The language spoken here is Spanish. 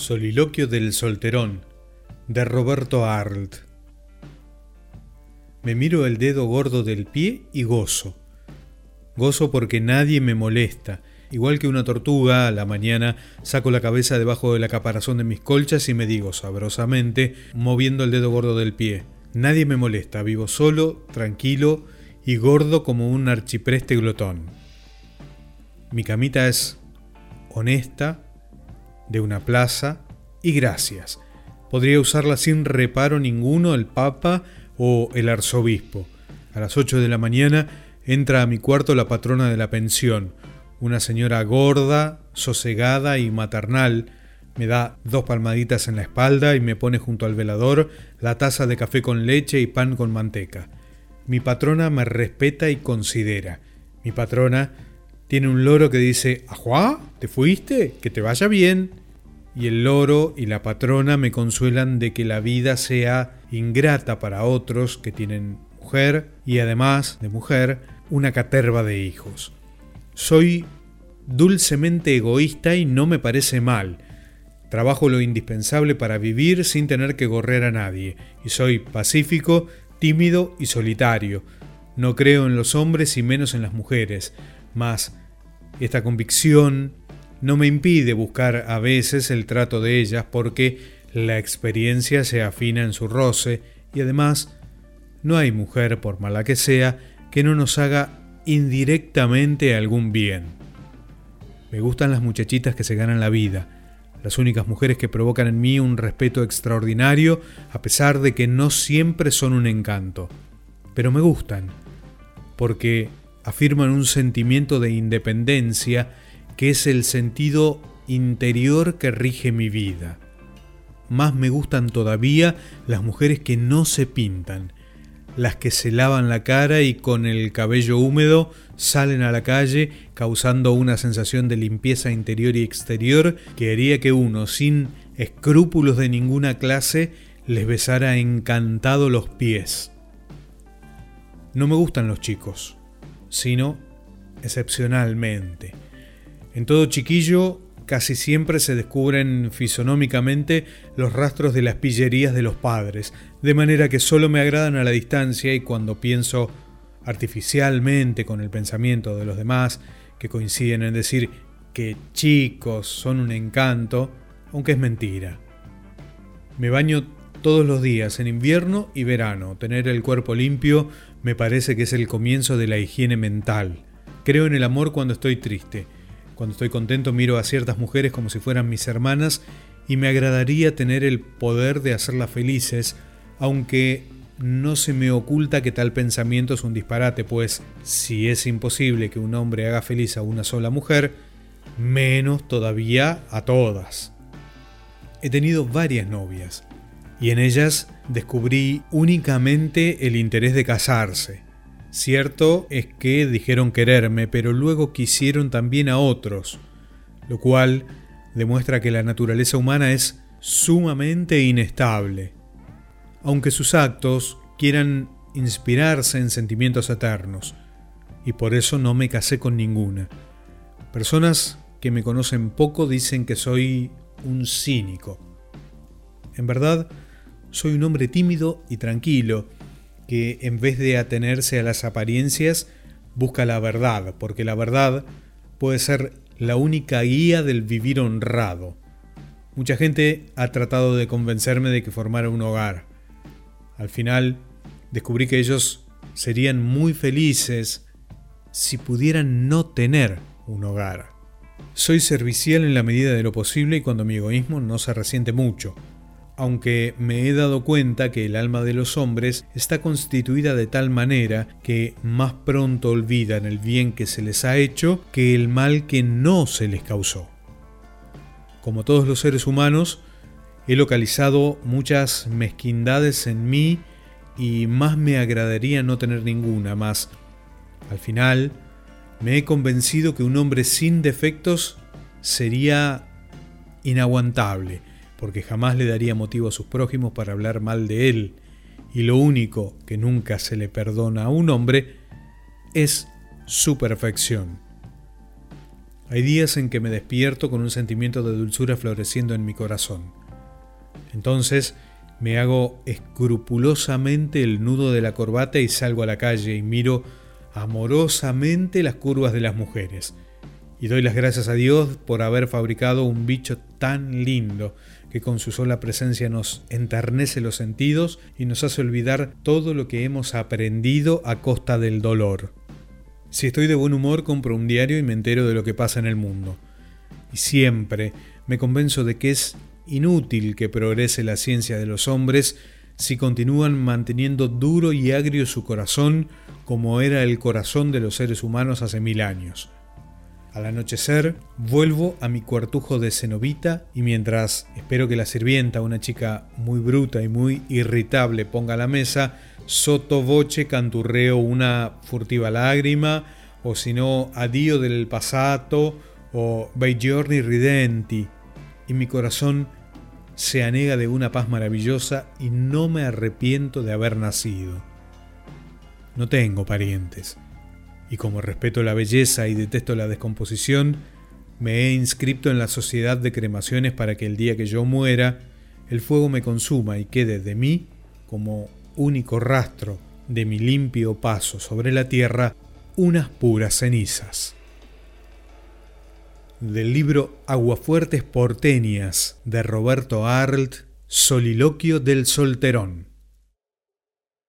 Soliloquio del solterón de Roberto Arlt. Me miro el dedo gordo del pie y gozo. Gozo porque nadie me molesta. Igual que una tortuga, a la mañana saco la cabeza debajo de la caparazón de mis colchas y me digo sabrosamente, moviendo el dedo gordo del pie. Nadie me molesta, vivo solo, tranquilo y gordo como un archipreste glotón. Mi camita es honesta, de una plaza y gracias. Podría usarla sin reparo ninguno el Papa o el arzobispo. A las 8 de la mañana entra a mi cuarto la patrona de la pensión, una señora gorda, sosegada y maternal. Me da dos palmaditas en la espalda y me pone junto al velador la taza de café con leche y pan con manteca. Mi patrona me respeta y considera. Mi patrona tiene un loro que dice, ¿Ajuá? ¿Te fuiste? Que te vaya bien y el loro y la patrona me consuelan de que la vida sea ingrata para otros que tienen mujer y además de mujer una caterva de hijos. Soy dulcemente egoísta y no me parece mal. Trabajo lo indispensable para vivir sin tener que gorrer a nadie, y soy pacífico, tímido y solitario. No creo en los hombres y menos en las mujeres, mas esta convicción no me impide buscar a veces el trato de ellas porque la experiencia se afina en su roce y además no hay mujer, por mala que sea, que no nos haga indirectamente algún bien. Me gustan las muchachitas que se ganan la vida, las únicas mujeres que provocan en mí un respeto extraordinario a pesar de que no siempre son un encanto. Pero me gustan, porque afirman un sentimiento de independencia que es el sentido interior que rige mi vida. Más me gustan todavía las mujeres que no se pintan, las que se lavan la cara y con el cabello húmedo salen a la calle causando una sensación de limpieza interior y exterior que haría que uno, sin escrúpulos de ninguna clase, les besara encantado los pies. No me gustan los chicos, sino excepcionalmente. En todo chiquillo casi siempre se descubren fisonómicamente los rastros de las pillerías de los padres, de manera que solo me agradan a la distancia y cuando pienso artificialmente con el pensamiento de los demás, que coinciden en decir que chicos son un encanto, aunque es mentira. Me baño todos los días, en invierno y verano. Tener el cuerpo limpio me parece que es el comienzo de la higiene mental. Creo en el amor cuando estoy triste cuando estoy contento miro a ciertas mujeres como si fueran mis hermanas y me agradaría tener el poder de hacerlas felices, aunque no se me oculta que tal pensamiento es un disparate, pues si es imposible que un hombre haga feliz a una sola mujer, menos todavía a todas. He tenido varias novias y en ellas descubrí únicamente el interés de casarse. Cierto es que dijeron quererme, pero luego quisieron también a otros, lo cual demuestra que la naturaleza humana es sumamente inestable, aunque sus actos quieran inspirarse en sentimientos eternos, y por eso no me casé con ninguna. Personas que me conocen poco dicen que soy un cínico. En verdad, soy un hombre tímido y tranquilo, que en vez de atenerse a las apariencias, busca la verdad, porque la verdad puede ser la única guía del vivir honrado. Mucha gente ha tratado de convencerme de que formara un hogar. Al final, descubrí que ellos serían muy felices si pudieran no tener un hogar. Soy servicial en la medida de lo posible y cuando mi egoísmo no se resiente mucho aunque me he dado cuenta que el alma de los hombres está constituida de tal manera que más pronto olvidan el bien que se les ha hecho que el mal que no se les causó. Como todos los seres humanos, he localizado muchas mezquindades en mí y más me agradaría no tener ninguna, más al final me he convencido que un hombre sin defectos sería inaguantable porque jamás le daría motivo a sus prójimos para hablar mal de él, y lo único que nunca se le perdona a un hombre es su perfección. Hay días en que me despierto con un sentimiento de dulzura floreciendo en mi corazón. Entonces me hago escrupulosamente el nudo de la corbata y salgo a la calle y miro amorosamente las curvas de las mujeres. Y doy las gracias a Dios por haber fabricado un bicho tan lindo que con su sola presencia nos enternece los sentidos y nos hace olvidar todo lo que hemos aprendido a costa del dolor. Si estoy de buen humor, compro un diario y me entero de lo que pasa en el mundo. Y siempre me convenzo de que es inútil que progrese la ciencia de los hombres si continúan manteniendo duro y agrio su corazón como era el corazón de los seres humanos hace mil años. Al anochecer, vuelvo a mi cuartujo de cenovita y mientras espero que la sirvienta, una chica muy bruta y muy irritable, ponga la mesa, soto voce canturreo una furtiva lágrima, o si no, adio del passato, o bei giorni ridenti, y mi corazón se anega de una paz maravillosa y no me arrepiento de haber nacido. No tengo parientes y como respeto la belleza y detesto la descomposición, me he inscrito en la sociedad de cremaciones para que el día que yo muera, el fuego me consuma y quede de mí como único rastro de mi limpio paso sobre la tierra unas puras cenizas. Del libro Aguafuertes porteñas de Roberto Arlt, Soliloquio del Solterón.